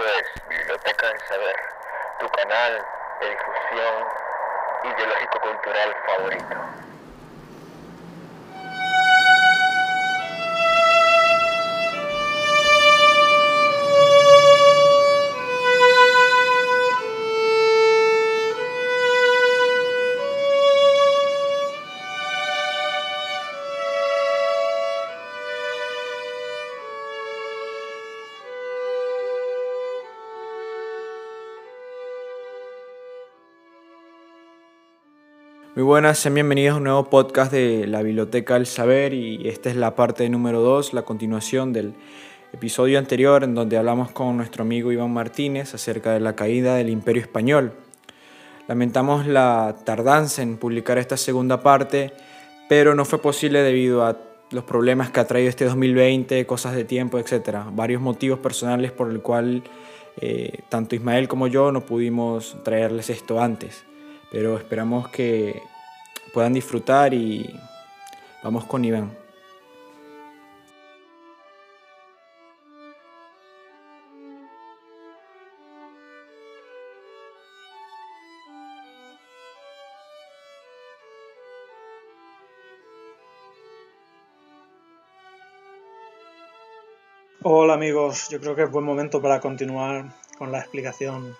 Esto es Biblioteca del Saber, tu canal de difusión ideológico-cultural favorito. Buenas, sean bienvenidos a un nuevo podcast de la Biblioteca del Saber y esta es la parte número 2, la continuación del episodio anterior en donde hablamos con nuestro amigo Iván Martínez acerca de la caída del Imperio Español. Lamentamos la tardanza en publicar esta segunda parte, pero no fue posible debido a los problemas que ha traído este 2020, cosas de tiempo, etc. Varios motivos personales por el cual eh, tanto Ismael como yo no pudimos traerles esto antes pero esperamos que puedan disfrutar y vamos con Iván. Hola amigos, yo creo que es buen momento para continuar con la explicación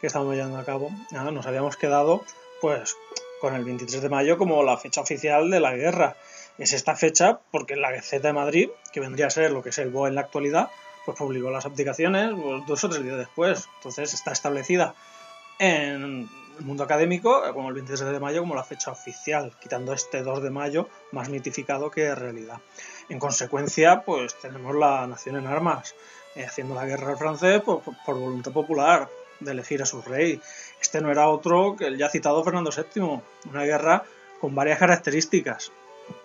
que estamos llevando a cabo. Nada, nos habíamos quedado pues con el 23 de mayo como la fecha oficial de la guerra. Es esta fecha porque la Gaceta de Madrid, que vendría a ser lo que es el BOE en la actualidad, pues publicó las abdicaciones pues, dos o tres días después. Entonces está establecida en el mundo académico como el 23 de mayo como la fecha oficial, quitando este 2 de mayo más mitificado que realidad. En consecuencia, pues tenemos la nación en armas, eh, haciendo la guerra al francés por voluntad popular, de elegir a su rey. Este no era otro que el ya citado Fernando VII, una guerra con varias características.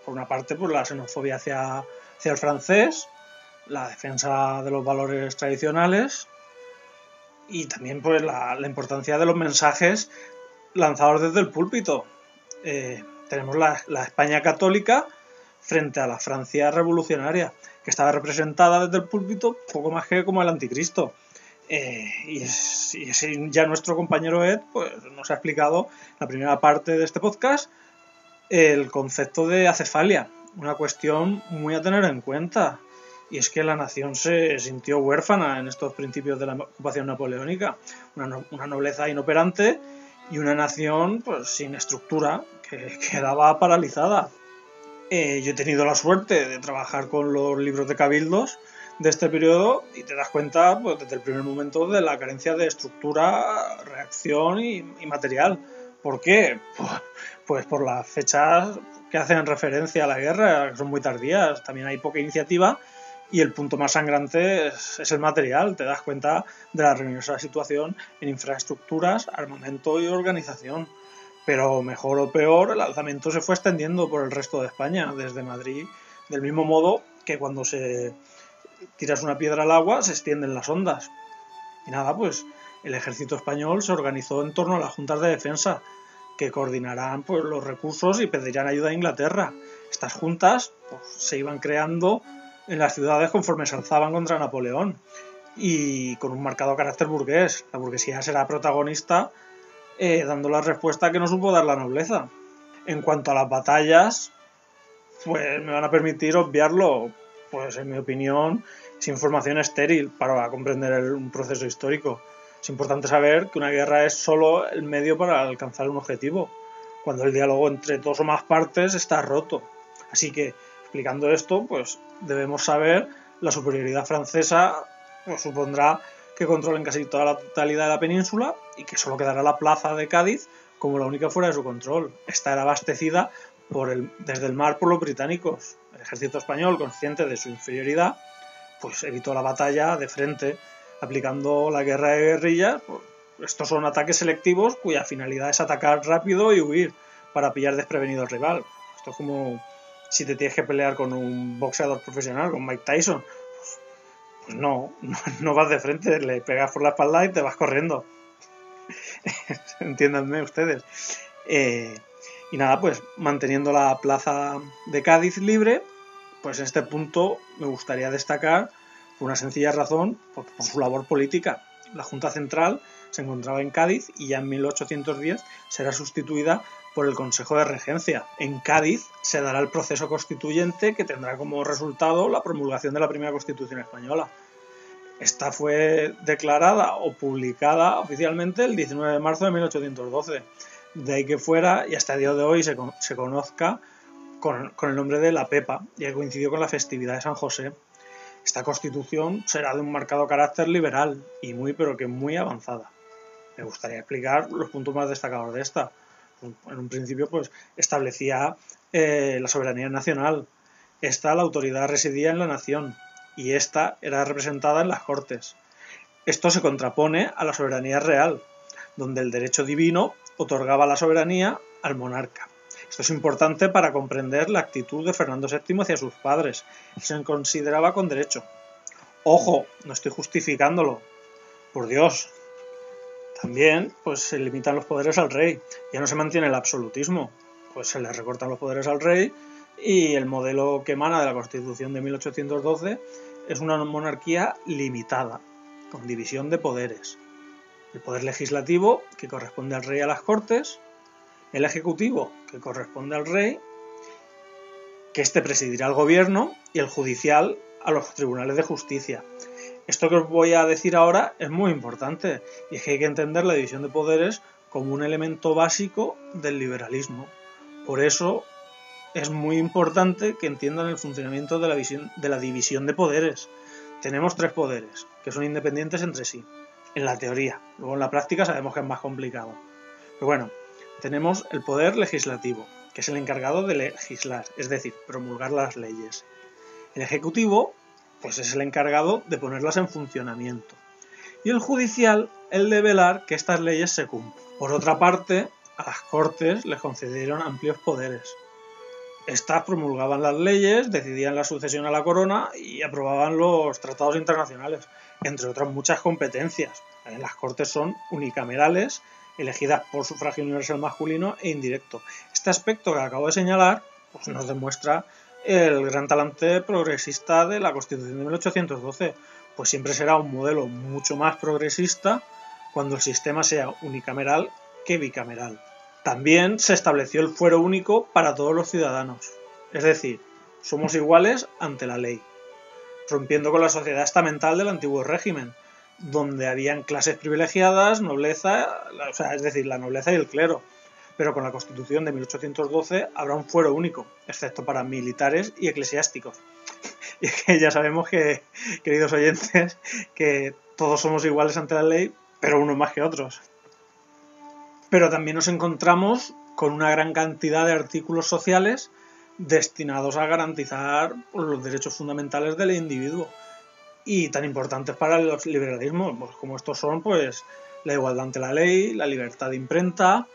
Por una parte, pues la xenofobia hacia, hacia el francés, la defensa de los valores tradicionales y también pues la, importancia de los mensajes lanzados desde el púlpito. Eh, tenemos la, la España católica frente a la Francia revolucionaria, que estaba representada desde el púlpito poco más que como el anticristo. Eh, y, ya nuestro compañero Ed pues, nos ha explicado la primera parte de este podcast el concepto de acefalia, una cuestión muy a tener en cuenta. Y es que la nación se sintió huérfana en estos principios de la ocupación napoleónica. Una, nobleza inoperante y una nación pues, sin estructura que quedaba paralizada. Eh, yo he tenido la suerte de trabajar con los libros de cabildos de este periodo y te das cuenta pues, desde el primer momento de la carencia de estructura, reacción y, material. ¿Por qué? Pues, pues, por las fechas que hacen referencia a la guerra, que son muy tardías, también hay poca iniciativa y el punto más sangrante es, es el material. Te das cuenta de la ruinosa situación en infraestructuras, armamento y organización. Pero mejor o peor, el alzamiento se fue extendiendo por el resto de España, desde Madrid, del mismo modo que cuando se tiras una piedra al agua, se extienden las ondas. Y nada, pues el ejército español se organizó en torno a las juntas de defensa, que coordinarán pues, los recursos y pedirán ayuda a Inglaterra. Estas juntas pues, se iban creando en las ciudades conforme se alzaban contra Napoleón y con un marcado carácter burgués. La burguesía será protagonista eh, dando la respuesta que no supo dar la nobleza. En cuanto a las batallas, pues me van a permitir obviarlo, pues en mi opinión, es información estéril para comprender un proceso histórico. Es importante saber que una guerra es solo el medio para alcanzar un objetivo, cuando el diálogo entre dos o más partes está roto. Así que, explicando esto, pues debemos saber la superioridad francesa pues, supondrá que controlen casi toda la totalidad de la península y que solo quedará la plaza de Cádiz como la única fuera de su control. Esta era abastecida desde el mar por los británicos. El ejército español, consciente de su inferioridad, pues evitó la batalla de frente, aplicando la guerra de guerrillas. Estos son ataques selectivos cuya finalidad es atacar rápido y huir para pillar desprevenido al rival. Esto es como si te tienes que pelear con un boxeador profesional, con Mike Tyson. Pues, pues no, no, vas de frente, le pegas por la espalda y te vas corriendo. Entiéndanme ustedes. Eh, y nada, pues manteniendo la plaza de Cádiz libre, pues en este punto me gustaría destacar por una sencilla razón, por, su labor política. La Junta Central se encontraba en Cádiz y ya en 1810 será sustituida por el Consejo de Regencia. En Cádiz se dará el proceso constituyente que tendrá como resultado la promulgación de la primera Constitución española. Esta fue declarada o publicada oficialmente el 19 de marzo de 1812. De ahí que fuera, y hasta el día de hoy se, se conozca con, con, el nombre de la Pepa, ya coincidió con la festividad de San José. Esta constitución será de un marcado carácter liberal y muy, pero que muy avanzada. Me gustaría explicar los puntos más destacados de esta. En un principio, pues establecía eh, la soberanía nacional. Esta, la autoridad residía en la nación, y esta era representada en las Cortes. Esto se contrapone a la soberanía real, donde el derecho divino otorgaba la soberanía al monarca. Esto es importante para comprender la actitud de Fernando VII hacia sus padres. Se consideraba con derecho. Ojo, no estoy justificándolo. Por Dios. También, pues se limitan los poderes al rey. Ya no se mantiene el absolutismo. Pues se le recortan los poderes al rey y el modelo que emana de la Constitución de 1812 es una monarquía limitada, con división de poderes. El poder legislativo, que corresponde al rey y a las cortes, el ejecutivo, que corresponde al rey, que éste presidirá el gobierno, y el judicial a los tribunales de justicia. Esto que os voy a decir ahora es muy importante, y es que hay que entender la división de poderes como un elemento básico del liberalismo. Por eso es muy importante que entiendan el funcionamiento de la división de poderes. Tenemos tres poderes, que son independientes entre sí, en la teoría. Luego en la práctica sabemos que es más complicado. Pero bueno, tenemos el poder legislativo, que es el encargado de legislar, es decir, promulgar las leyes. El ejecutivo, pues es el encargado de ponerlas en funcionamiento. Y el judicial, el de velar que estas leyes se cumplan. Por otra parte, a las Cortes les concedieron amplios poderes. Estas promulgaban las leyes, decidían la sucesión a la corona y aprobaban los tratados internacionales, entre otras muchas competencias. Las cortes son unicamerales, elegidas por sufragio universal masculino e indirecto. Este aspecto que acabo de señalar pues nos demuestra el gran talante progresista de la Constitución de 1812, pues siempre será un modelo mucho más progresista cuando el sistema sea unicameral que bicameral. También se estableció el fuero único para todos los ciudadanos, es decir, somos iguales ante la ley, rompiendo con la sociedad estamental del antiguo régimen, donde habían clases privilegiadas, nobleza, o sea, es decir, la nobleza y el clero. Pero con la Constitución de 1812 habrá un fuero único, excepto para militares y eclesiásticos. Y es que ya sabemos que, queridos oyentes, que todos somos iguales ante la ley, pero unos más que otros pero también nos encontramos con una gran cantidad de artículos sociales destinados a garantizar los derechos fundamentales del individuo y tan importantes para los liberalismos, pues como estos son pues la igualdad ante la ley, la libertad de imprenta,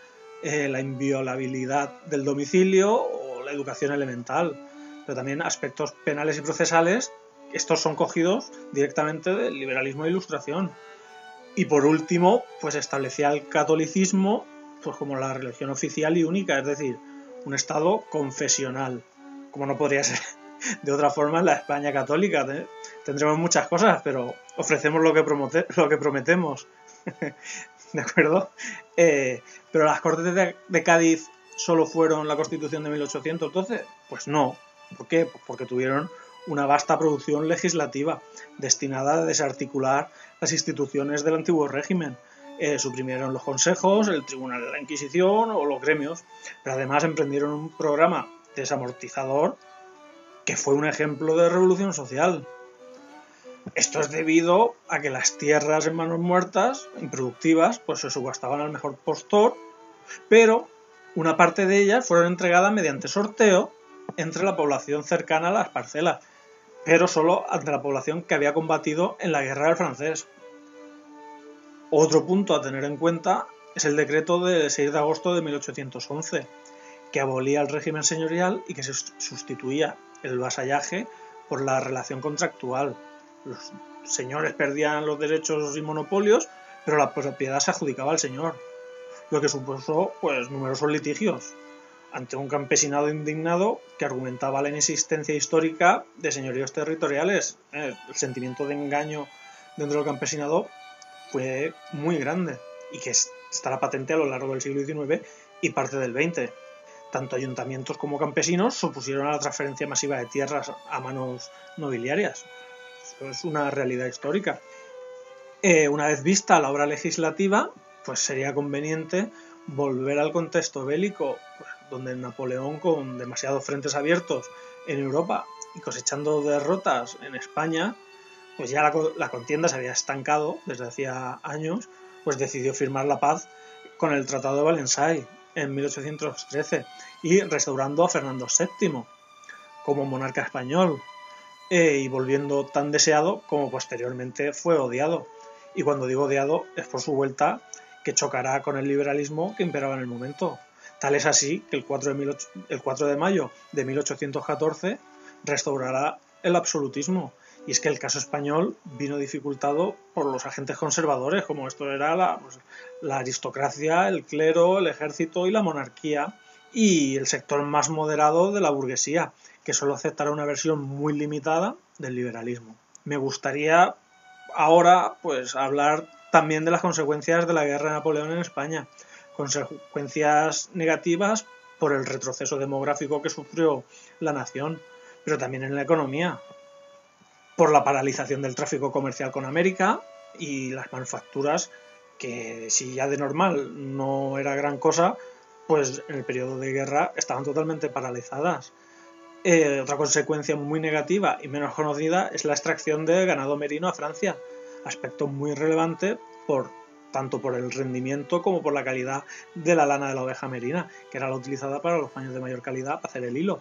eh, la inviolabilidad del domicilio o la educación elemental, pero también aspectos penales y procesales, estos son cogidos directamente del liberalismo de ilustración. Y por último, pues establecía el catolicismo pues como la religión oficial y única, es decir, un Estado confesional, como no podría ser de otra forma en la España católica. Tendremos muchas cosas, pero ofrecemos lo que, lo que prometemos. ¿De acuerdo? Eh, pero las Cortes de, de Cádiz solo fueron la Constitución de 1812? Pues no. ¿Por qué? Pues porque tuvieron una vasta producción legislativa destinada a desarticular las instituciones del antiguo régimen. Eh, suprimieron los consejos, el Tribunal de la Inquisición o los gremios, pero además emprendieron un programa desamortizador que fue un ejemplo de revolución social. Esto es debido a que las tierras en manos muertas, improductivas, pues se subastaban al mejor postor, pero una parte de ellas fueron entregadas mediante sorteo entre la población cercana a las parcelas, pero solo ante la población que había combatido en la guerra del francés. Otro punto a tener en cuenta es el decreto del 6 de agosto de 1811, que abolía el régimen señorial y que se sustituía el vasallaje por la relación contractual. Los señores perdían los derechos y monopolios, pero la propiedad se adjudicaba al señor, lo que supuso pues numerosos litigios, ante un campesinado indignado que argumentaba la inexistencia histórica de señoríos territoriales. Eh, el sentimiento de engaño dentro del campesinado fue muy grande y que estará patente a lo largo del siglo XIX y parte del XX. Tanto ayuntamientos como campesinos se opusieron a la transferencia masiva de tierras a manos nobiliarias. Eso es una realidad histórica. Eh, una vez vista la obra legislativa, pues sería conveniente volver al contexto bélico, pues, donde Napoleón, con demasiados frentes abiertos en Europa y cosechando derrotas en España, pues ya la, contienda se había estancado desde hacía años, pues decidió firmar la paz con el Tratado de Valensay en 1813 y restaurando a Fernando VII como monarca español eh, y volviendo tan deseado como posteriormente fue odiado. Y cuando digo odiado es por su vuelta que chocará con el liberalismo que imperaba en el momento. Tal es así que el 4 de, el 4 de mayo de 1814 restaurará el absolutismo. Y es que el caso español vino dificultado por los agentes conservadores, como esto era la, pues, la aristocracia, el clero, el ejército y la monarquía, y el sector más moderado de la burguesía, que solo aceptará una versión muy limitada del liberalismo. Me gustaría ahora pues hablar también de las consecuencias de la guerra de Napoleón en España, consecuencias negativas por el retroceso demográfico que sufrió la nación, pero también en la economía, por la paralización del tráfico comercial con América y las manufacturas que si ya de normal no era gran cosa, pues en el periodo de guerra estaban totalmente paralizadas. Eh, otra consecuencia muy negativa y menos conocida es la extracción de ganado merino a Francia, aspecto muy relevante por tanto por el rendimiento como por la calidad de la lana de la oveja merina, que era la utilizada para los paños de mayor calidad para hacer el hilo.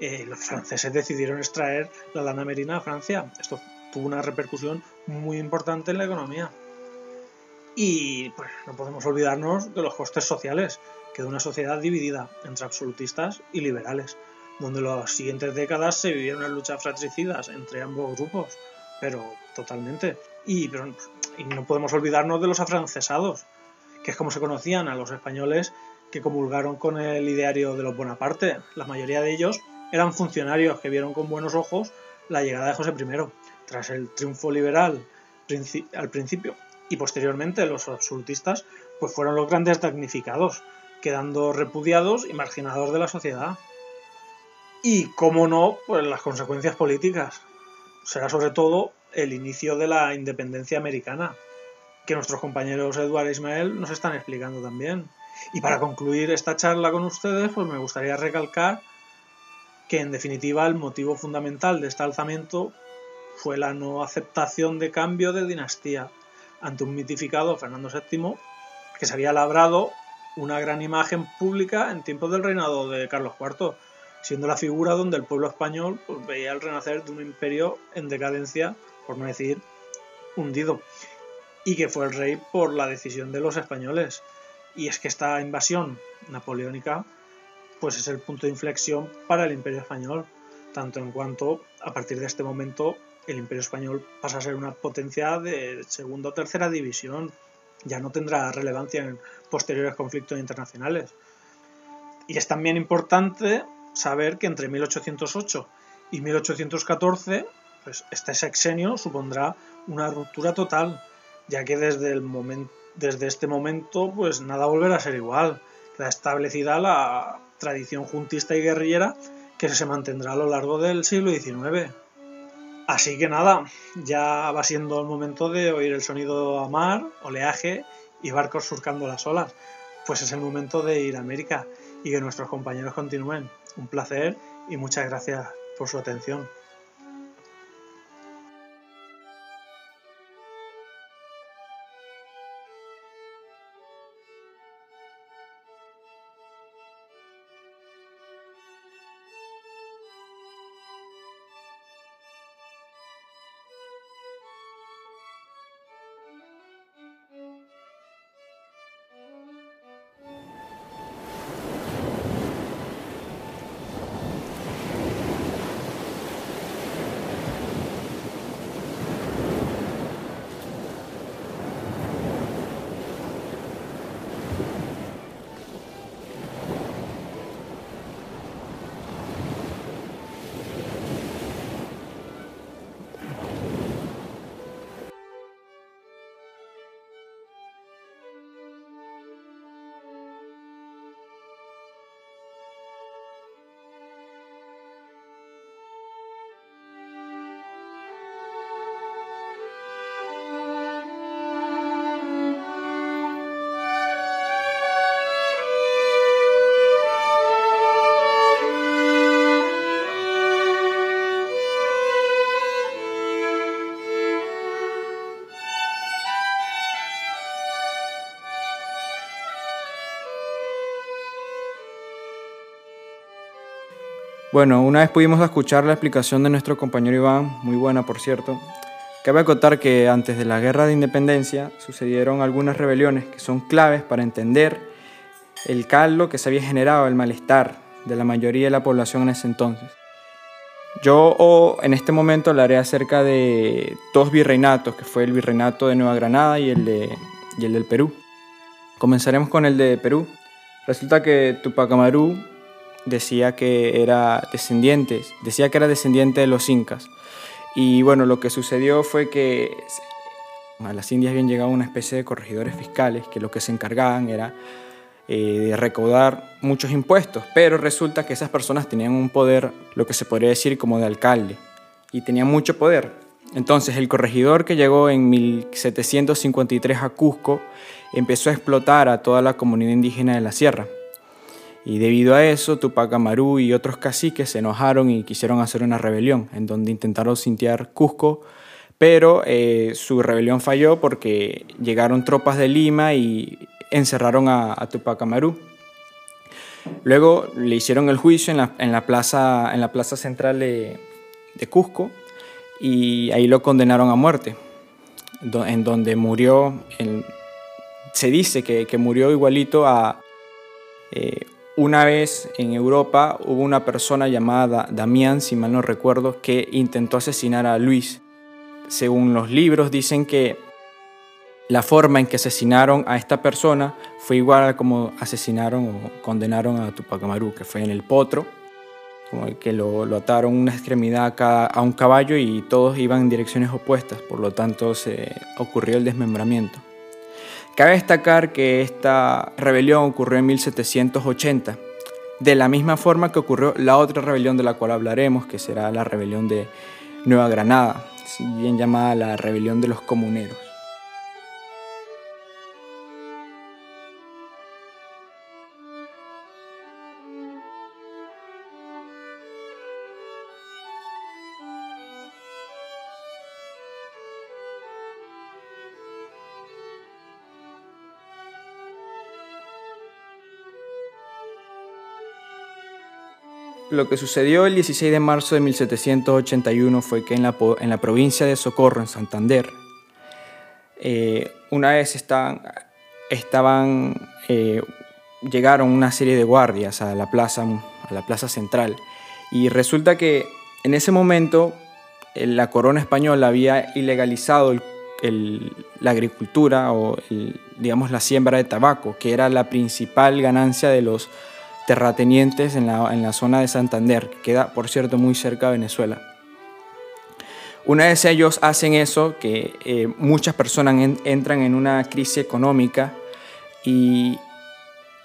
Eh, los franceses decidieron extraer la lana merina a Francia. Esto tuvo una repercusión muy importante en la economía. Y pues no podemos olvidarnos de los costes sociales, que de una sociedad dividida entre absolutistas y liberales, donde las siguientes décadas se vivieron las luchas fratricidas entre ambos grupos, pero totalmente. Y, y no podemos olvidarnos de los afrancesados, que es como se conocían a los españoles que comulgaron con el ideario de los Bonaparte. La mayoría de ellos eran funcionarios que vieron con buenos ojos la llegada de José I. Tras el triunfo liberal al principio y posteriormente los absolutistas, pues fueron los grandes damnificados, quedando repudiados y marginados de la sociedad. Y, cómo no, pues las consecuencias políticas. Será sobre todo el inicio de la independencia americana, que nuestros compañeros Eduardo e Ismael nos están explicando también. Y para concluir esta charla con ustedes, pues me gustaría recalcar que en definitiva el motivo fundamental de este alzamiento fue la no aceptación de cambio de dinastía ante un mitificado Fernando VII que se había labrado una gran imagen pública en tiempos del reinado de Carlos IV, siendo la figura donde el pueblo español pues, veía el renacer de un imperio en decadencia, por no decir hundido, y que fue el rey por la decisión de los españoles. Y es que esta invasión napoleónica pues es el punto de inflexión para el imperio español, tanto en cuanto a partir de este momento el imperio español pasa a ser una potencia de segunda o tercera división, ya no tendrá relevancia en posteriores conflictos internacionales. Y es también importante saber que entre 1808 y 1814, pues este sexenio supondrá una ruptura total, ya que desde, el desde este momento pues nada volverá a ser igual. Queda establecida la tradición juntista y guerrillera que se mantendrá a lo largo del siglo XIX. Así que nada, ya va siendo el momento de oír el sonido a mar, oleaje y barcos surcando las olas. Pues es el momento de ir a América y que nuestros compañeros continúen. Un placer y muchas gracias por su atención. Bueno, una vez pudimos escuchar la explicación de nuestro compañero Iván, muy buena por cierto. Cabe acotar que antes de la guerra de independencia sucedieron algunas rebeliones que son claves para entender el caldo que se había generado, el malestar de la mayoría de la población en ese entonces. Yo en este momento hablaré acerca de dos virreinatos, que fue el virreinato de Nueva Granada y el, de, y el del Perú. Comenzaremos con el de Perú. Resulta que Tupac Amaru decía que era descendiente, decía que era descendiente de los incas. Y bueno, lo que sucedió fue que a las Indias habían llegado una especie de corregidores fiscales que lo que se encargaban era eh, de recaudar muchos impuestos, pero resulta que esas personas tenían un poder, lo que se podría decir como de alcalde, y tenían mucho poder. Entonces el corregidor que llegó en 1753 a Cusco empezó a explotar a toda la comunidad indígena de la sierra. Y debido a eso, Tupac Amaru y otros caciques se enojaron y quisieron hacer una rebelión, en donde intentaron sintiar Cusco, pero eh, su rebelión falló porque llegaron tropas de Lima y encerraron a, Tupac Amaru. Luego le hicieron el juicio en la, plaza, en la plaza central de, Cusco y ahí lo condenaron a muerte, en donde murió, se dice que, murió igualito a... Eh, una vez en Europa hubo una persona llamada Damián, si mal no recuerdo, que intentó asesinar a Luis. Según los libros dicen que la forma en que asesinaron a esta persona fue igual a como asesinaron o condenaron a Tupac Amaru, que fue en el potro, como que lo, lo ataron una extremidad a, a, un caballo y todos iban en direcciones opuestas, por lo tanto se ocurrió el desmembramiento. Cabe destacar que esta rebelión ocurrió en 1780, de la misma forma que ocurrió la otra rebelión de la cual hablaremos, que será la rebelión de Nueva Granada, bien llamada la rebelión de los comuneros. Lo que sucedió el 16 de marzo de 1781 fue que en la, en la provincia de Socorro, en Santander, eh, una vez estaban, estaban eh, llegaron una serie de guardias a la, plaza, a la plaza central. Y resulta que en ese momento eh, la corona española había ilegalizado la agricultura o digamos la siembra de tabaco, que era la principal ganancia de los terratenientes en la, en la zona de Santander, que queda, por cierto, muy cerca de Venezuela. Una vez ellos hacen eso, que eh, muchas personas entran en una crisis económica y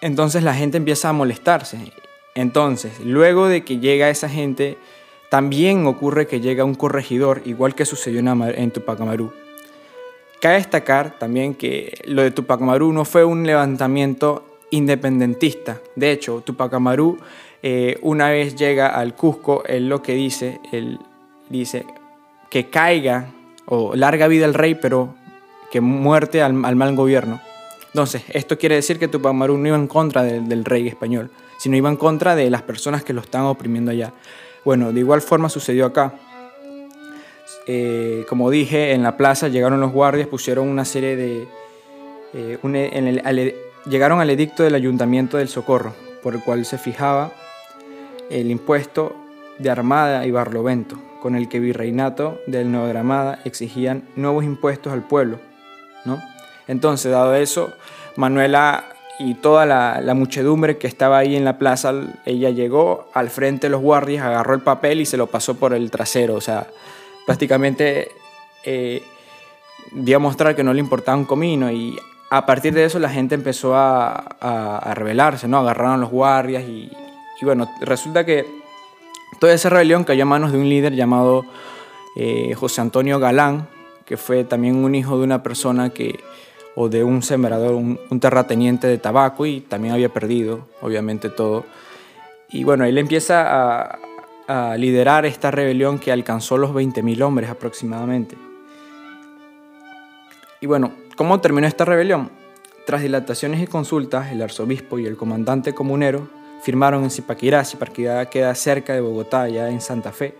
entonces la gente empieza a molestarse. Entonces, luego de que llega esa gente, también ocurre que llega un corregidor, igual que sucedió en, en Tupac Amaru. Cabe destacar también que lo de Tupac Amaru no fue un levantamiento independentista. De hecho, Tupac Amaru eh, una vez llega al Cusco, él lo que dice, él dice que caiga o larga vida al rey, pero que muerte al, mal gobierno. Entonces, esto quiere decir que Tupac Amaru no iba en contra del, rey español, sino iba en contra de las personas que lo estaban oprimiendo allá. Bueno, de igual forma sucedió acá. Eh, como dije, en la plaza llegaron los guardias, pusieron una serie de... Eh, en el, llegaron al edicto del Ayuntamiento del Socorro, por el cual se fijaba el impuesto de Armada y Barlovento, con el que Virreinato del Granada exigían nuevos impuestos al pueblo. ¿no? Entonces, dado eso, Manuela y toda la, muchedumbre que estaba ahí en la plaza, ella llegó al frente de los guardias, agarró el papel y se lo pasó por el trasero. O sea, prácticamente eh, dio a mostrar que no le importaba un comino y a partir de eso la gente empezó a, a, rebelarse, ¿no? Agarraron los guardias y, bueno, resulta que toda esa rebelión cayó a manos de un líder llamado eh, José Antonio Galán, que fue también un hijo de una persona que, o de un sembrador, un, terrateniente de tabaco y también había perdido, obviamente, todo. Y bueno, él empieza a, a liderar esta rebelión que alcanzó los 20.000 hombres aproximadamente. Y bueno, ¿Cómo terminó esta rebelión? Tras dilataciones y consultas, el arzobispo y el comandante comunero firmaron en Zipaquirá. Zipaquirá queda cerca de Bogotá, ya en Santa Fe.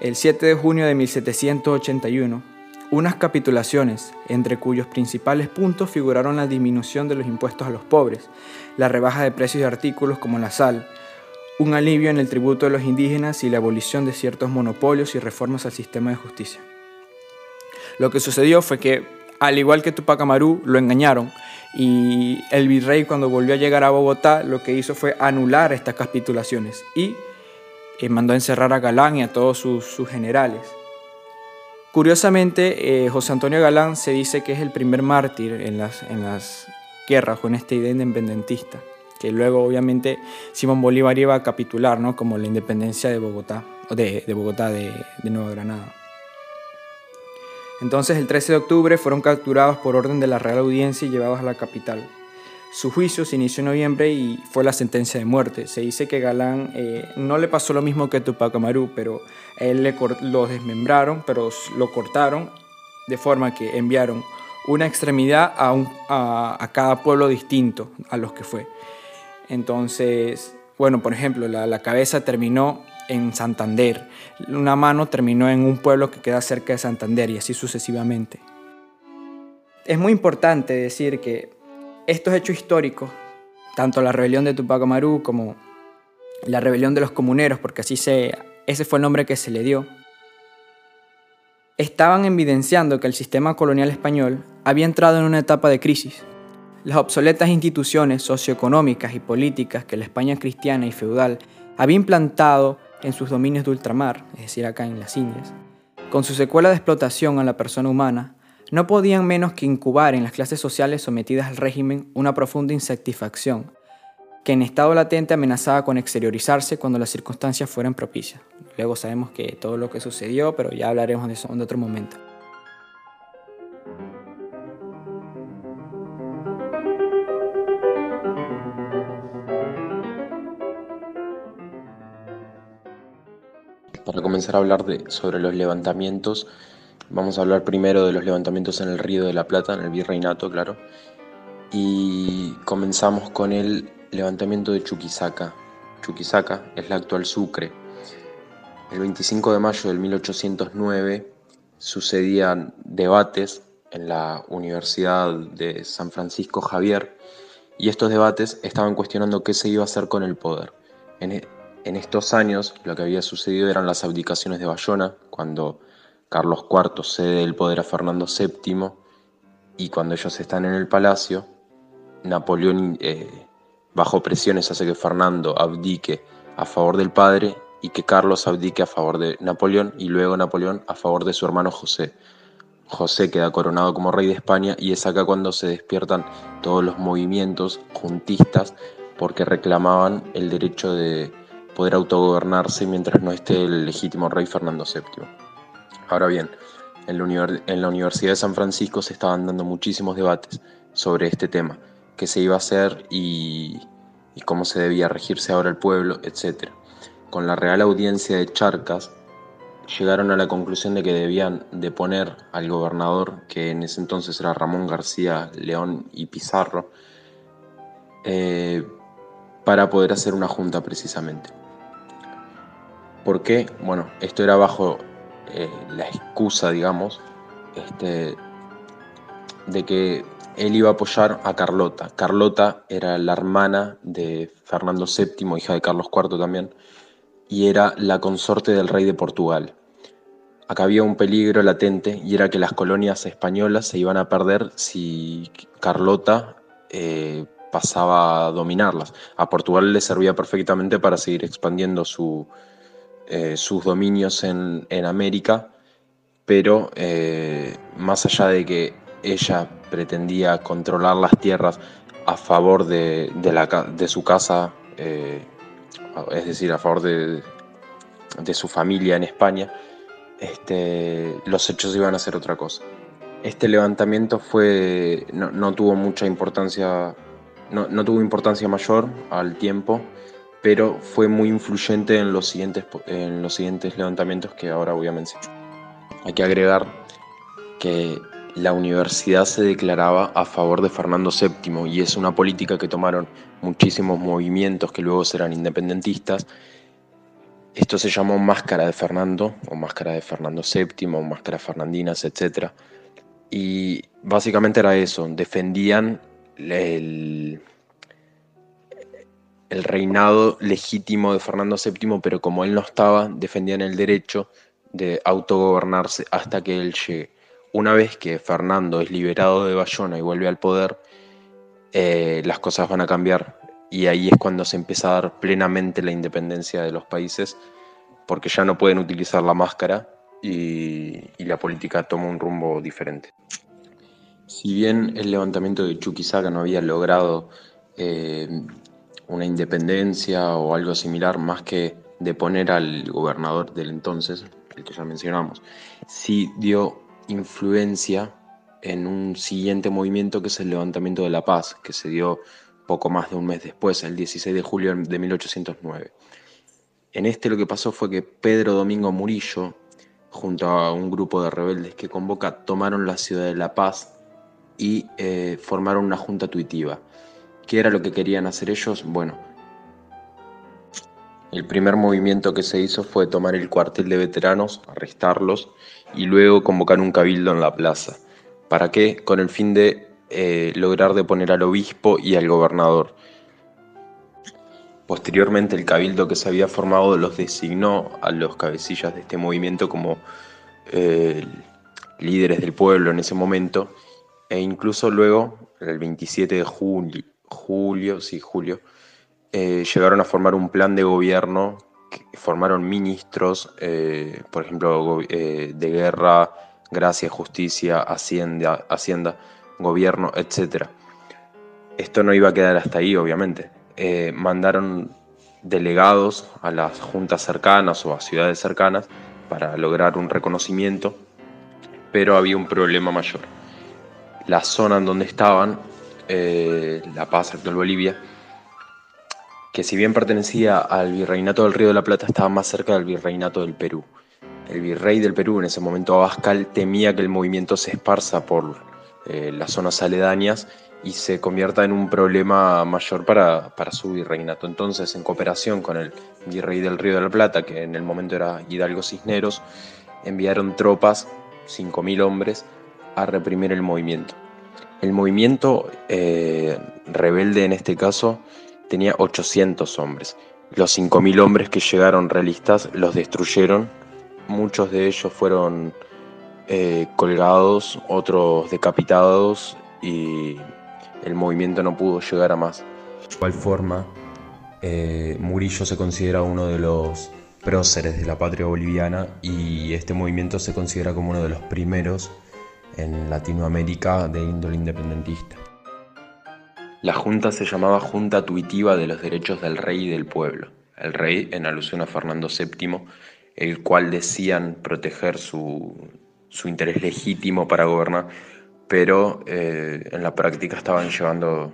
El 7 de junio de 1781, unas capitulaciones, entre cuyos principales puntos figuraron la disminución de los impuestos a los pobres, la rebaja de precios de artículos como la sal, un alivio en el tributo de los indígenas y la abolición de ciertos monopolios y reformas al sistema de justicia. Lo que sucedió fue que, al igual que Tupac Amaru, lo engañaron y el virrey cuando volvió a llegar a Bogotá lo que hizo fue anular estas capitulaciones y eh, mandó a encerrar a Galán y a todos sus, generales. Curiosamente, eh, José Antonio Galán se dice que es el primer mártir en las, en las guerras con esta idea independentista, que luego obviamente Simón Bolívar iba a capitular, ¿no? como la independencia de Bogotá, de, de Bogotá, de, de Nueva Granada. Entonces el 13 de octubre fueron capturados por orden de la Real Audiencia y llevados a la capital. Su juicio se inició en noviembre y fue la sentencia de muerte. Se dice que Galán eh, no le pasó lo mismo que Tupac Amaru, pero él le lo desmembraron, pero lo cortaron de forma que enviaron una extremidad a, a, cada pueblo distinto a los que fue. Entonces, bueno, por ejemplo, la cabeza terminó en Santander, una mano terminó en un pueblo que queda cerca de Santander y así sucesivamente. Es muy importante decir que estos hechos históricos, tanto la rebelión de Tupac Amaru como la rebelión de los comuneros, porque así se, ese fue el nombre que se le dio, estaban evidenciando que el sistema colonial español había entrado en una etapa de crisis. Las obsoletas instituciones socioeconómicas y políticas que la España cristiana y feudal había implantado en sus dominios de ultramar, es decir, acá en las Indias, con su secuela de explotación a la persona humana, no podían menos que incubar en las clases sociales sometidas al régimen una profunda insatisfacción, que en estado latente amenazaba con exteriorizarse cuando las circunstancias fueran propicias. Luego sabemos que todo lo que sucedió, pero ya hablaremos de eso en otro momento. Para comenzar a hablar de, sobre los levantamientos, Vamos a hablar primero de los levantamientos en el Río de la Plata, en el Virreinato, claro. Y comenzamos con el levantamiento de Chuquisaca. Chuquisaca es la actual Sucre. El 25 de mayo del 1809 sucedían debates en la Universidad de San Francisco Javier y estos debates estaban cuestionando qué se iba a hacer con el poder. En, e, en estos años lo que había sucedido eran las abdicaciones de Bayona, cuando Carlos IV cede el poder a Fernando VII y cuando ellos están en el palacio, Napoleón eh, bajo presiones hace que Fernando abdique a favor del padre y que Carlos abdique a favor de Napoleón y luego Napoleón a favor de su hermano José. José queda coronado como rey de España y es acá cuando se despiertan todos los movimientos juntistas porque reclamaban el derecho de poder autogobernarse mientras no esté el legítimo rey Fernando VII. Ahora bien, en la, Universidad de San Francisco se estaban dando muchísimos debates sobre este tema, qué se iba a hacer y, cómo se debía regirse ahora el pueblo, etc. Con la Real Audiencia de Charcas llegaron a la conclusión de que debían deponer al gobernador, que en ese entonces era Ramón García León y Pizarro, eh, para poder hacer una junta precisamente. ¿Por qué? Bueno, esto era bajo eh, la excusa, digamos, este, de que él iba a apoyar a Carlota. Carlota era la hermana de Fernando VII, hija de Carlos IV también, y era la consorte del rey de Portugal. Acá había un peligro latente y era que las colonias españolas se iban a perder si Carlota eh, pasaba a dominarlas. A Portugal le servía perfectamente para seguir expandiendo su, eh, sus dominios en, América, pero eh, más allá de que ella pretendía controlar las tierras a favor de, de, su casa, eh, es decir, a favor de, su familia en España, este, los hechos iban a ser otra cosa. Este levantamiento fue, no, tuvo mucha importancia, no, no tuvo importancia mayor al tiempo, pero fue muy influyente en los siguientes, en los siguientes levantamientos que ahora voy a mencionar. Hay que agregar que la universidad se declaraba a favor de Fernando VII y es una política que tomaron muchísimos movimientos que luego serán independentistas. Esto se llamó Máscara de Fernando o Máscara de Fernando VII o Máscara Fernandinas, etc. Y básicamente era eso, defendían el, el reinado legítimo de Fernando VII, pero como él no estaba, defendían el derecho de autogobernarse hasta que él llegue. Una vez que Fernando es liberado de Bayona y vuelve al poder, eh, las cosas van a cambiar y ahí es cuando se empieza a dar plenamente la independencia de los países, porque ya no pueden utilizar la máscara y, la política toma un rumbo diferente. Si bien el levantamiento de Chuquisaca no había logrado eh, una independencia o algo similar, más que deponer al gobernador del entonces, el que ya mencionamos, sí dio influencia en un siguiente movimiento que es el levantamiento de la paz, que se dio poco más de un mes después, el 16 de julio de 1809. En este lo que pasó fue que Pedro Domingo Murillo, junto a un grupo de rebeldes que convoca, tomaron la ciudad de La Paz y eh, formaron una junta tuitiva. ¿Qué era lo que querían hacer ellos? Bueno, el primer movimiento que se hizo fue tomar el cuartel de veteranos, arrestarlos y luego convocar un cabildo en la plaza. ¿Para qué? Con el fin de eh, lograr deponer al obispo y al gobernador. Posteriormente el cabildo que se había formado los designó a los cabecillas de este movimiento como eh, líderes del pueblo en ese momento e incluso luego, el 27 de julio, julio, sí, julio, eh, llegaron a formar un plan de gobierno, formaron ministros, eh, por ejemplo, eh, de guerra, gracia, justicia, hacienda, hacienda, gobierno, etc. Esto no iba a quedar hasta ahí, obviamente. mandaron delegados a las juntas cercanas o a ciudades cercanas para lograr un reconocimiento, pero había un problema mayor. La zona en donde estaban, La Paz, actual Bolivia, que si bien pertenecía al virreinato del Río de la Plata, estaba más cerca del virreinato del Perú. El virrey del Perú, en ese momento Abascal, temía que el movimiento se esparza por eh, las zonas aledañas y se convierta en un problema mayor para, para, su virreinato. Entonces, en cooperación con el virrey del Río de la Plata, que en el momento era Hidalgo Cisneros, enviaron tropas, 5.000 hombres, a reprimir el movimiento. El movimiento eh, rebelde en este caso tenía 800 hombres. Los 5.000 hombres que llegaron realistas los destruyeron. Muchos de ellos fueron eh, colgados, otros decapitados y el movimiento no pudo llegar a más. De igual forma, eh, Murillo se considera uno de los próceres de la patria boliviana y este movimiento se considera como uno de los primeros en Latinoamérica de índole independentista. La junta se llamaba Junta Tuitiva de los Derechos del Rey y del Pueblo. El rey en alusión a Fernando VII, el cual decían proteger su, interés legítimo para gobernar, pero eh, en la práctica estaban llevando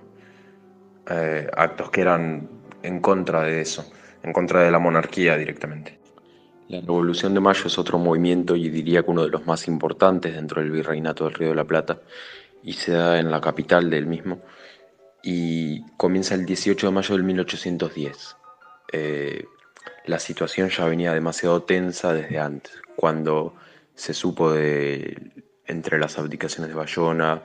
eh, actos que eran en contra de eso, en contra de la monarquía directamente. La Revolución de Mayo es otro movimiento y diría que uno de los más importantes dentro del Virreinato del Río de la Plata y se da en la capital del mismo y comienza el 18 de mayo del 1810. Eh, la situación ya venía demasiado tensa desde antes, cuando se supo de entre las abdicaciones de Bayona,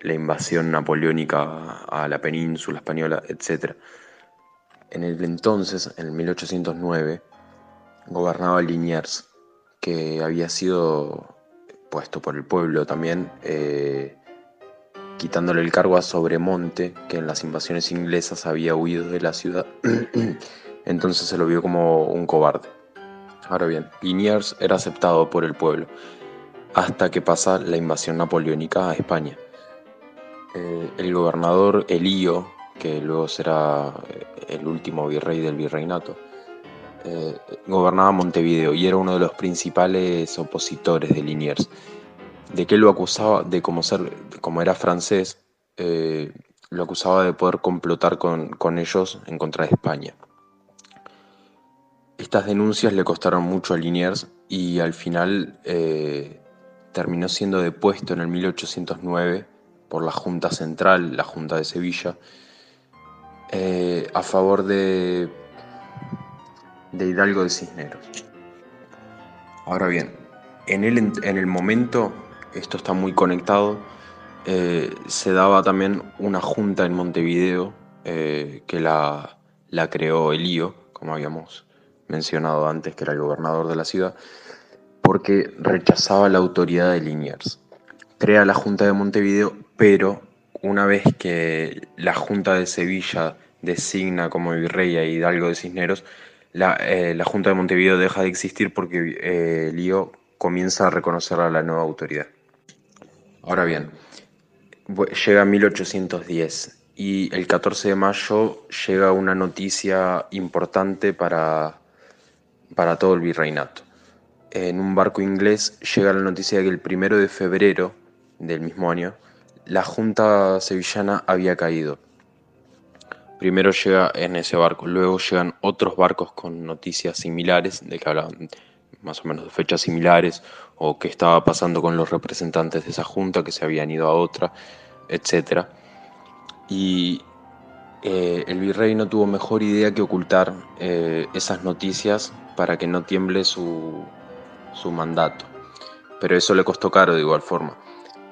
la invasión napoleónica a la península española, etc. En el entonces, en el 1809, gobernaba Liniers, que había sido puesto por el pueblo también eh, quitándole el cargo a Sobremonte, que en las invasiones inglesas había huido de la ciudad. Entonces se lo vio como un cobarde. Ahora bien, Liniers era aceptado por el pueblo hasta que pasa la invasión napoleónica a España. Eh, el gobernador Elío, que luego será eh, el último virrey del virreinato, eh, gobernaba Montevideo y era uno de los principales opositores de Liniers de que lo acusaba de como ser, como era francés, eh, lo acusaba de poder complotar con, ellos en contra de España. Estas denuncias le costaron mucho a Liniers y al final eh, terminó siendo depuesto en el 1809 por la Junta Central, la Junta de Sevilla, a favor de, de Hidalgo de Cisneros. Ahora bien, en el, en el momento, esto está muy conectado, eh, se daba también una junta en Montevideo eh, que la, la creó Elío, como habíamos mencionado antes, que era el gobernador de la ciudad, porque rechazaba la autoridad de Liniers. Crea la Junta de Montevideo, pero una vez que la Junta de Sevilla designa como virrey a Hidalgo de Cisneros, la, eh, la Junta de Montevideo deja de existir porque eh, Lío comienza a reconocer a la nueva autoridad. Ahora bien, llega 1810 y el 14 de mayo llega una noticia importante para, para todo el virreinato. En un barco inglés llega la noticia de que el primero de febrero del mismo año la Junta Sevillana había caído. Primero llega en ese barco, luego llegan otros barcos con noticias similares, de que hablaban más o menos de fechas similares, o qué estaba pasando con los representantes de esa junta que se habían ido a otra, etc. Y eh, el virrey no tuvo mejor idea que ocultar eh, esas noticias para que no tiemble su, su mandato. Pero eso le costó caro de igual forma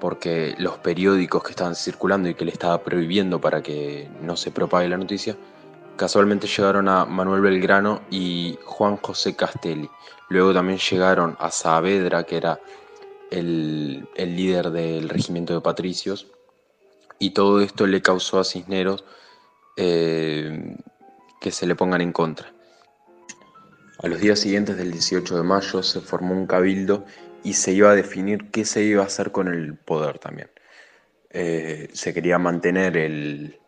porque los periódicos que estaban circulando y que le estaba prohibiendo para que no se propague la noticia, casualmente llegaron a Manuel Belgrano y Juan José Castelli. Luego también llegaron a Saavedra, que era el, líder del regimiento de patricios, y todo esto le causó a Cisneros eh, que se le pongan en contra. A los días siguientes del 18 de mayo se formó un cabildo y se iba a definir qué se iba a hacer con el poder también. Eh, se quería mantener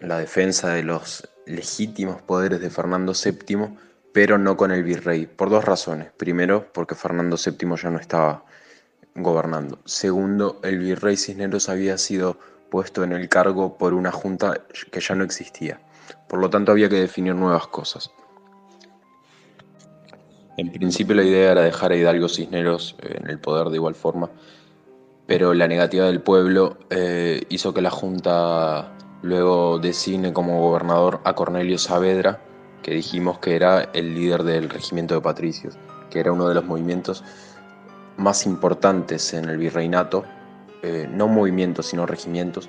la defensa de los legítimos poderes de Fernando VII, pero no con el virrey, por dos razones. Primero, porque Fernando VII ya no estaba gobernando. Segundo, el virrey Cisneros había sido puesto en el cargo por una junta que ya no existía. Por lo tanto, había que definir nuevas cosas. En principio la idea era dejar a Hidalgo Cisneros eh, en el poder de igual forma, pero la negativa del pueblo eh, hizo que la Junta luego designe como gobernador a Cornelio Saavedra, que dijimos que era el líder del regimiento de patricios, que era uno de los movimientos más importantes en el virreinato, eh, no movimientos sino regimientos,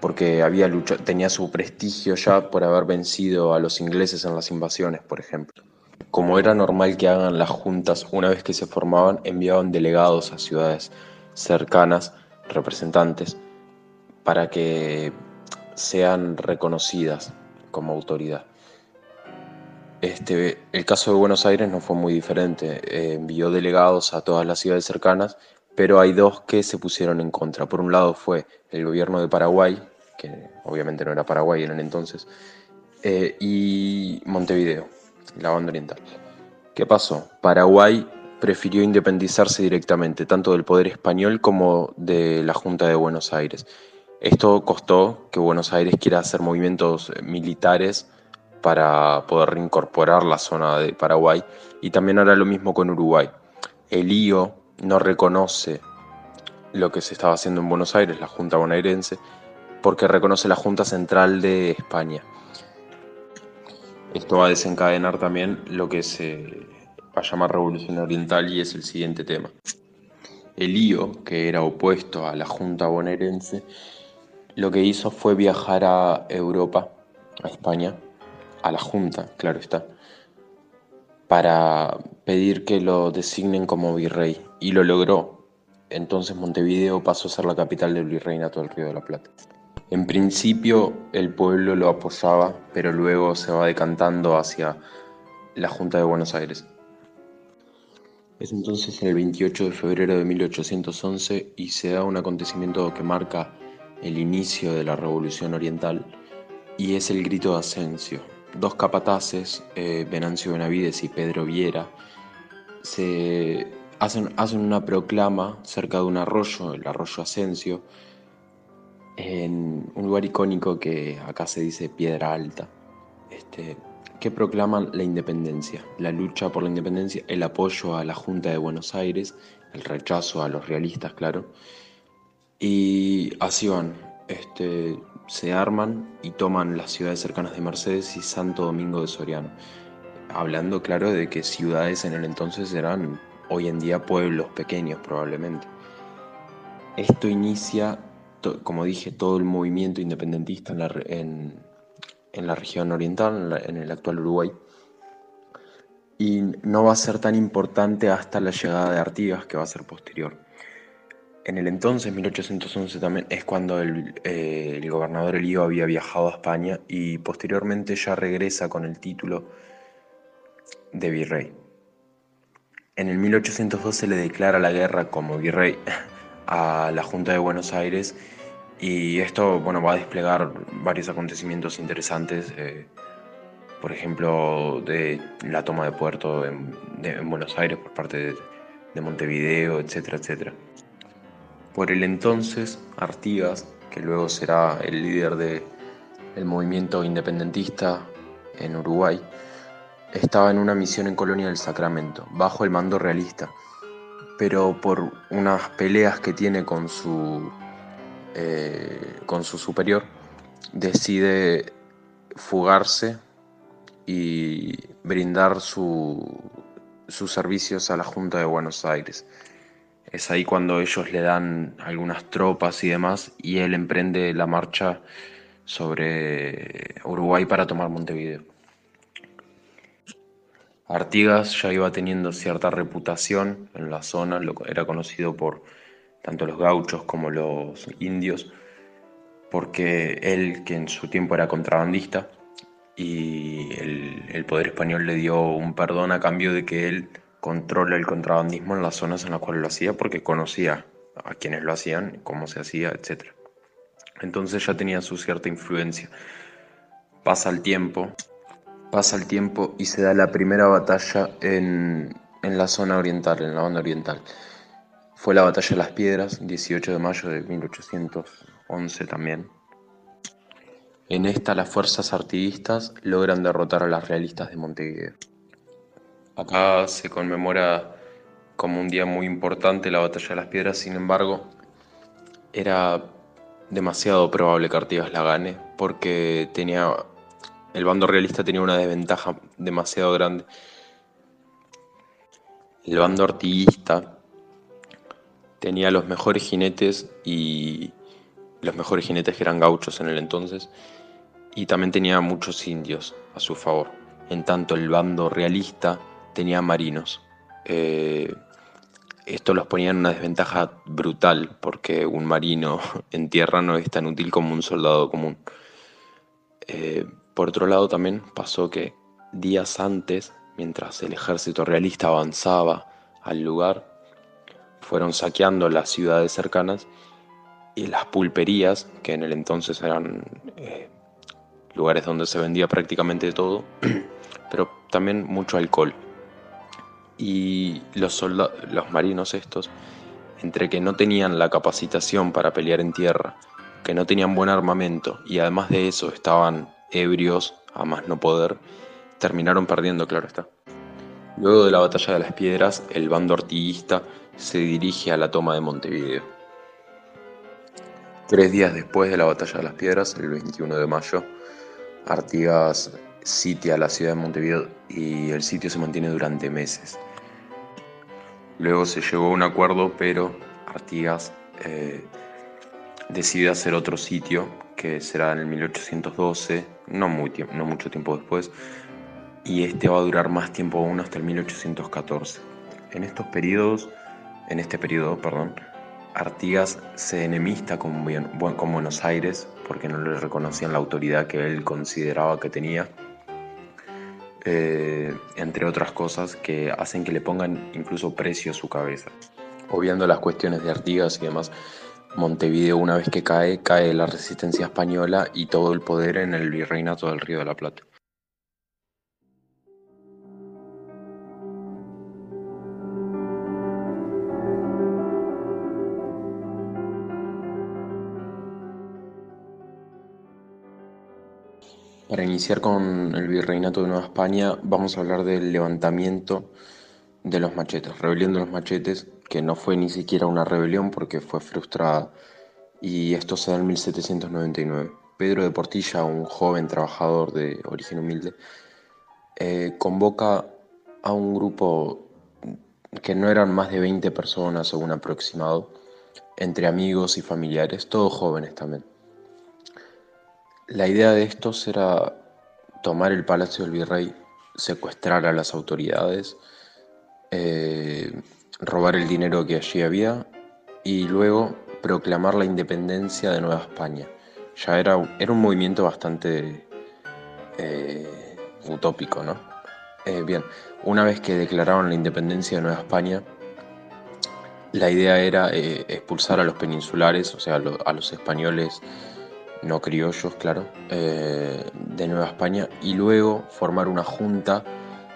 porque había tenía su prestigio ya por haber vencido a los ingleses en las invasiones, por ejemplo. Como era normal que hagan las juntas una vez que se formaban, enviaban delegados a ciudades cercanas, representantes, para que sean reconocidas como autoridad. Este, el caso de Buenos Aires no fue muy diferente, eh, envió delegados a todas las ciudades cercanas, pero hay dos que se pusieron en contra. Por un lado fue el gobierno de Paraguay, que obviamente no era Paraguay en el entonces, eh, y Montevideo la banda oriental. ¿Qué pasó? Paraguay prefirió independizarse directamente, tanto del poder español como de la Junta de Buenos Aires. Esto costó que Buenos Aires quiera hacer movimientos militares para poder reincorporar la zona de Paraguay y también hará lo mismo con Uruguay. El IO no reconoce lo que se estaba haciendo en Buenos Aires, la Junta bonaerense, porque reconoce la Junta Central de España. Esto va a desencadenar también lo que se va a llamar Revolución Oriental y es el siguiente tema. El IO, que era opuesto a la Junta bonaerense, lo que hizo fue viajar a Europa, a España, a la Junta, claro está, para pedir que lo designen como virrey. Y lo logró. Entonces Montevideo pasó a ser la capital del virreinato del Río de la Plata. En principio el pueblo lo apoyaba, pero luego se va decantando hacia la Junta de Buenos Aires. Es entonces el 28 de febrero de 1811 y se da un acontecimiento que marca el inicio de la Revolución Oriental y es el grito de Asensio. Dos capataces, eh, Venancio Benavides y Pedro Viera, se hacen, hacen una proclama cerca de un arroyo, el arroyo Asensio, en un lugar icónico que acá se dice Piedra Alta, este, que proclaman la independencia, la lucha por la independencia, el apoyo a la Junta de Buenos Aires, el rechazo a los realistas, claro. Y así van, este, se arman y toman las ciudades cercanas de Mercedes y Santo Domingo de Soriano. Hablando, claro, de que ciudades en el entonces eran hoy en día pueblos pequeños probablemente. Esto inicia, como dije, todo el movimiento independentista en la, región oriental, en, el actual Uruguay. Y no va a ser tan importante hasta la llegada de Artigas, que va a ser posterior. En el entonces, 1811 también, es cuando el, eh, el gobernador Elío había viajado a España y posteriormente ya regresa con el título de virrey. En el 1812 le declara la guerra como virrey a la Junta de Buenos Aires y esto bueno, va a desplegar varios acontecimientos interesantes, eh, por ejemplo, de la toma de puerto en, Buenos Aires por parte de, Montevideo, etcétera, etcétera. Por el entonces, Artigas, que luego será el líder del movimiento independentista en Uruguay, estaba en una misión en Colonia del Sacramento, bajo el mando realista, pero por unas peleas que tiene con su eh, con su superior, decide fugarse y brindar sus servicios a la Junta de Buenos Aires. Es ahí cuando ellos le dan algunas tropas y demás y él emprende la marcha sobre Uruguay para tomar Montevideo. Artigas ya iba teniendo cierta reputación en la zona, era conocido por tanto los gauchos como los indios, porque él, que en su tiempo era contrabandista, y el, poder español le dio un perdón a cambio de que él controla el contrabandismo en las zonas en las cuales lo hacía, porque conocía a quienes lo hacían, cómo se hacía, etc. Entonces ya tenía su cierta influencia. Pasa el tiempo, pasa el tiempo y se da la primera batalla en, en la zona oriental, en la banda oriental. Fue la Batalla de las Piedras, 18 de mayo de 1811 también. En esta las fuerzas artiguistas logran derrotar a las realistas de Montevideo. Acá se conmemora como un día muy importante la Batalla de las Piedras, sin embargo, era demasiado probable que Artigas la gane porque tenía el bando realista tenía una desventaja demasiado grande. El bando artiguista tenía los mejores jinetes y los mejores jinetes que eran gauchos en el entonces y también tenía muchos indios a su favor. En tanto el bando realista tenía marinos. Eh, esto los ponía en una desventaja brutal porque un marino en tierra no es tan útil como un soldado común. Eh, por otro lado también pasó que días antes, mientras el ejército realista avanzaba al lugar, fueron saqueando las ciudades cercanas y las pulperías, que en el entonces eran eh, lugares donde se vendía prácticamente todo, pero también mucho alcohol. Y los, los marinos estos, entre que no tenían la capacitación para pelear en tierra, que no tenían buen armamento y además de eso estaban ebrios a más no poder, terminaron perdiendo, claro está. Luego de la batalla de las piedras, el bando artiguista se dirige a la toma de Montevideo. Tres días después de la Batalla de las Piedras, el 21 de mayo, Artigas sitia la ciudad de Montevideo y el sitio se mantiene durante meses. Luego se llegó a un acuerdo, pero Artigas eh, decide hacer otro sitio que será en el 1812, no, mucho tiempo después, y este va a durar más tiempo aún hasta el 1814. En estos periodos en este periodo, perdón, Artigas se enemista con, con Buenos Aires porque no le reconocían la autoridad que él consideraba que tenía, eh, entre otras cosas que hacen que le pongan incluso precio a su cabeza. Obviando las cuestiones de Artigas y demás, Montevideo una vez que cae, cae la resistencia española y todo el poder en el virreinato del Río de la Plata. Para iniciar con el virreinato de Nueva España, vamos a hablar del levantamiento de los machetes, rebelión de los machetes, que no fue ni siquiera una rebelión porque fue frustrada, y esto se da en 1799. Pedro de Portilla, un joven trabajador de origen humilde, eh, convoca a un grupo que no eran más de 20 personas un aproximado, entre amigos y familiares, todos jóvenes también. La idea de estos era tomar el palacio del virrey, secuestrar a las autoridades, eh, robar el dinero que allí había y luego proclamar la independencia de Nueva España. Ya era, era un movimiento bastante eh, utópico, ¿no? Eh, bien, una vez que declararon la independencia de Nueva España, la idea era expulsar a los peninsulares, o sea, a los españoles no criollos, claro, eh, de Nueva España, y luego formar una junta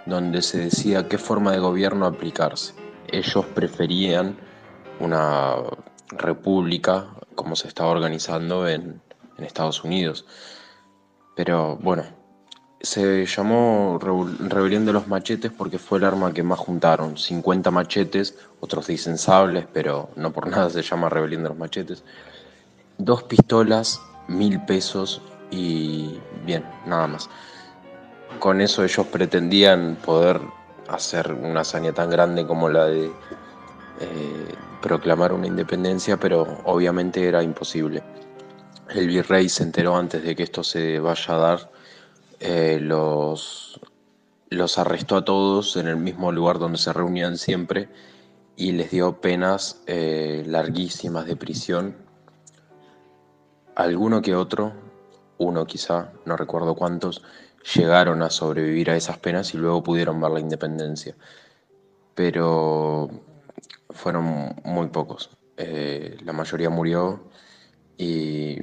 donde se decía qué forma de gobierno aplicarse. Ellos preferían una república como se estaba organizando en, en Estados Unidos. Pero bueno, se llamó Rebelión de los Machetes porque fue el arma que más juntaron. 50 machetes, otros dicen sables, pero no por nada se llama Rebelión de los Machetes. Dos pistolas mil pesos y bien, nada más. Con eso ellos pretendían poder hacer una hazaña tan grande como la de eh, proclamar una independencia, pero obviamente era imposible. El virrey se enteró antes de que esto se vaya a dar, eh, los, los arrestó a todos en el mismo lugar donde se reunían siempre y les dio penas eh, larguísimas de prisión Alguno que otro, uno quizá, no recuerdo cuántos, llegaron a sobrevivir a esas penas y luego pudieron ver la independencia. Pero fueron muy pocos. Eh, la mayoría murió y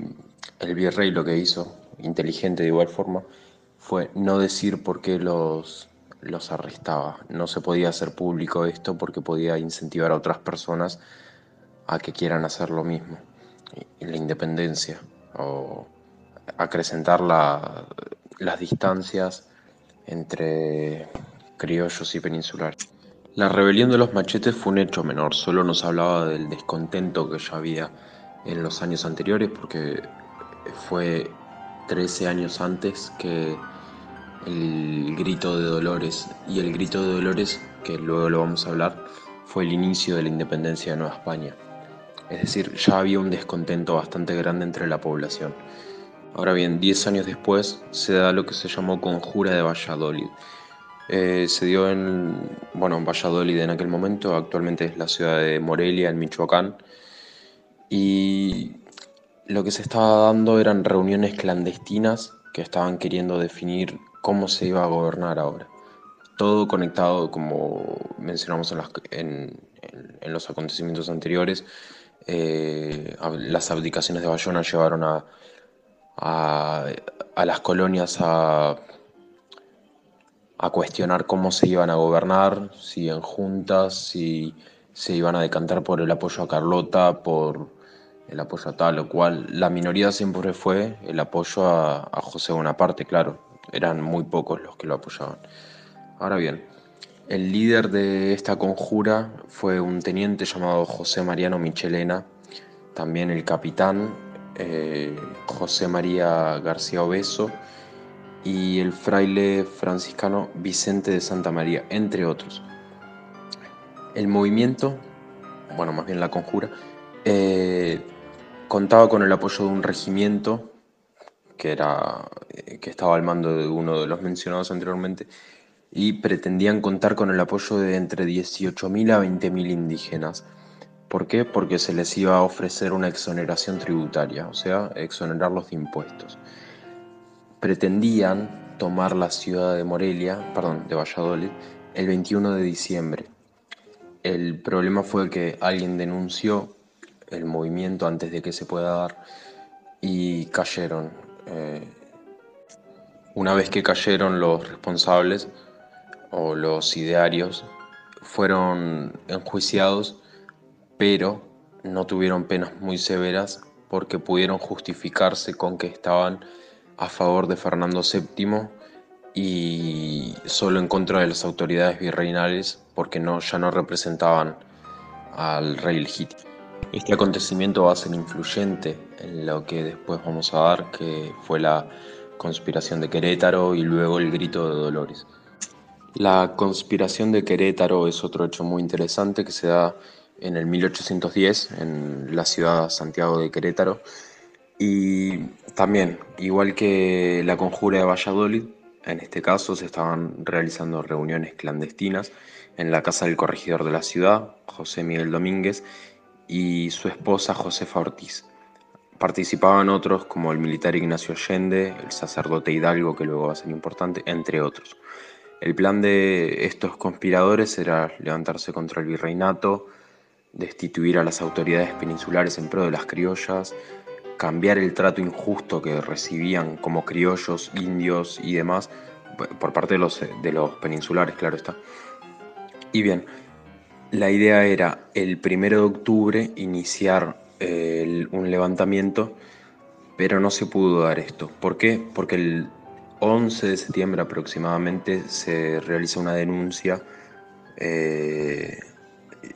el virrey lo que hizo, inteligente de igual forma, fue no decir por qué los, los arrestaba. No se podía hacer público esto porque podía incentivar a otras personas a que quieran hacer lo mismo la independencia o acrecentar las distancias entre criollos y peninsulares. La rebelión de los machetes fue un hecho menor, solo nos hablaba del descontento que ya había en los años anteriores porque fue 13 años antes que el grito de Dolores y el grito de Dolores, que luego lo vamos a hablar, fue el inicio de la independencia de Nueva España. Es decir, ya había un descontento bastante grande entre la población. Ahora bien, 10 años después se da lo que se llamó Conjura de Valladolid. Eh, se dio en, bueno, en Valladolid en aquel momento, actualmente es la ciudad de Morelia, en Michoacán, y lo que se estaba dando eran reuniones clandestinas que estaban queriendo definir cómo se iba a gobernar ahora. Todo conectado, como mencionamos en los acontecimientos anteriores, eh, las abdicaciones de Bayona llevaron a, a, las colonias a, cuestionar cómo se iban a gobernar, si en juntas, si se iban a decantar por el apoyo a Carlota, por el apoyo a tal o cual. La minoría siempre fue el apoyo a José Bonaparte, claro, eran muy pocos los que lo apoyaban. Ahora bien, el líder de esta conjura fue un teniente llamado José Mariano Michelena, también el capitán eh, José María García Obeso y el fraile franciscano Vicente de Santa María, entre otros. El movimiento, bueno, más bien la conjura, eh, contaba con el apoyo de un regimiento que, era, eh, que estaba al mando de uno de los mencionados anteriormente y pretendían contar con el apoyo de entre 18.000 a 20.000 indígenas. ¿Por qué? Porque se les iba a ofrecer una exoneración tributaria, o sea, exonerarlos de impuestos. Pretendían tomar la ciudad de Morelia, perdón, de Valladolid, el 21 de diciembre. El problema fue que alguien denunció el movimiento antes de que se pueda dar y cayeron. Eh, una vez que cayeron los responsables, o los idearios fueron enjuiciados, pero no tuvieron penas muy severas porque pudieron justificarse con que estaban a favor de Fernando VII y solo en contra de las autoridades virreinales porque no, ya no representaban al rey legítimo. Este acontecimiento va a ser influyente en lo que después vamos a dar, que fue la conspiración de Querétaro y luego el grito de Dolores. La conspiración de Querétaro es otro hecho muy interesante que se da en el 1810 en la ciudad Santiago de Querétaro y también, igual que la conjura de Valladolid, en este caso se estaban realizando reuniones clandestinas en la casa del corregidor de la ciudad, José Miguel Domínguez, y su esposa Josefa Ortiz. Participaban otros como el militar Ignacio Allende, el sacerdote Hidalgo, que luego va a ser importante, entre otros. El plan de estos conspiradores era levantarse contra el virreinato, destituir a las autoridades peninsulares en pro de las criollas, cambiar el trato injusto que recibían como criollos, indios y demás por parte de los, de los peninsulares, claro está. Y bien, la idea era el primero de octubre iniciar un levantamiento, pero no se pudo dar esto. ¿Por qué? Porque el 11 de septiembre aproximadamente se realiza una denuncia, eh,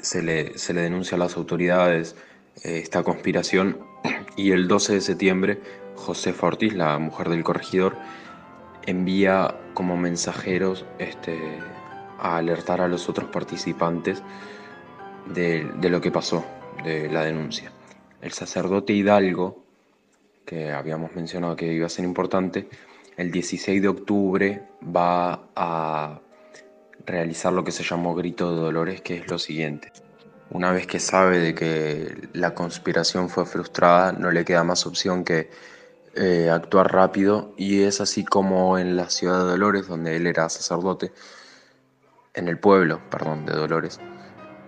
se, le, se, le, denuncia a las autoridades eh, esta conspiración y el 12 de septiembre Josefa Ortiz, la mujer del corregidor, envía como mensajeros este, a alertar a los otros participantes de, lo que pasó, de la denuncia. El sacerdote Hidalgo, que habíamos mencionado que iba a ser importante, el 16 de octubre va a realizar lo que se llamó Grito de Dolores, que es lo siguiente. Una vez que sabe de que la conspiración fue frustrada, no le queda más opción que eh, actuar rápido y es así como en la ciudad de Dolores, donde él era sacerdote, en el pueblo, perdón, de Dolores,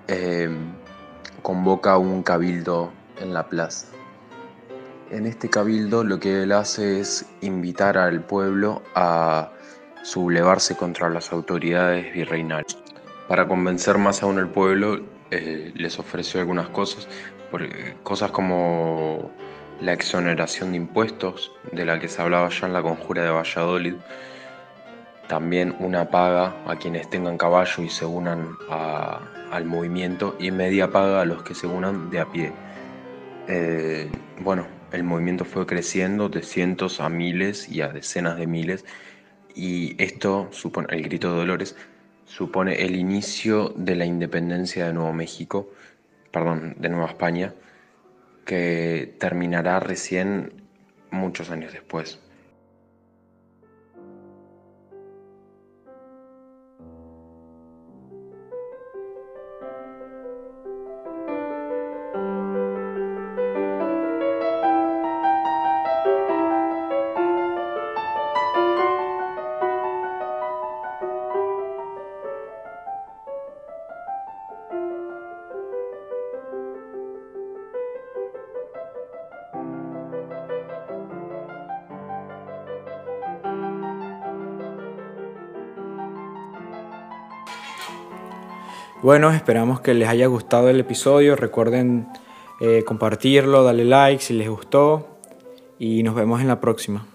eh, convoca un cabildo en la plaza. En este cabildo lo que él hace es invitar al pueblo a sublevarse contra las autoridades virreinales. Para convencer más aún al pueblo, eh, les ofreció algunas cosas, cosas como la exoneración de impuestos, de la que se hablaba ya en la conjura de Valladolid, también una paga a quienes tengan caballo y se unan al movimiento y media paga a los que se unan de a pie. Eh, bueno, el movimiento fue creciendo de cientos a miles y a decenas de miles y esto supone, el grito de Dolores, supone el inicio de la independencia de Nuevo México, perdón, de Nueva España, que terminará recién muchos años después. Bueno, esperamos que les haya gustado el episodio. Recuerden eh, compartirlo, darle like si les gustó y nos vemos en la próxima.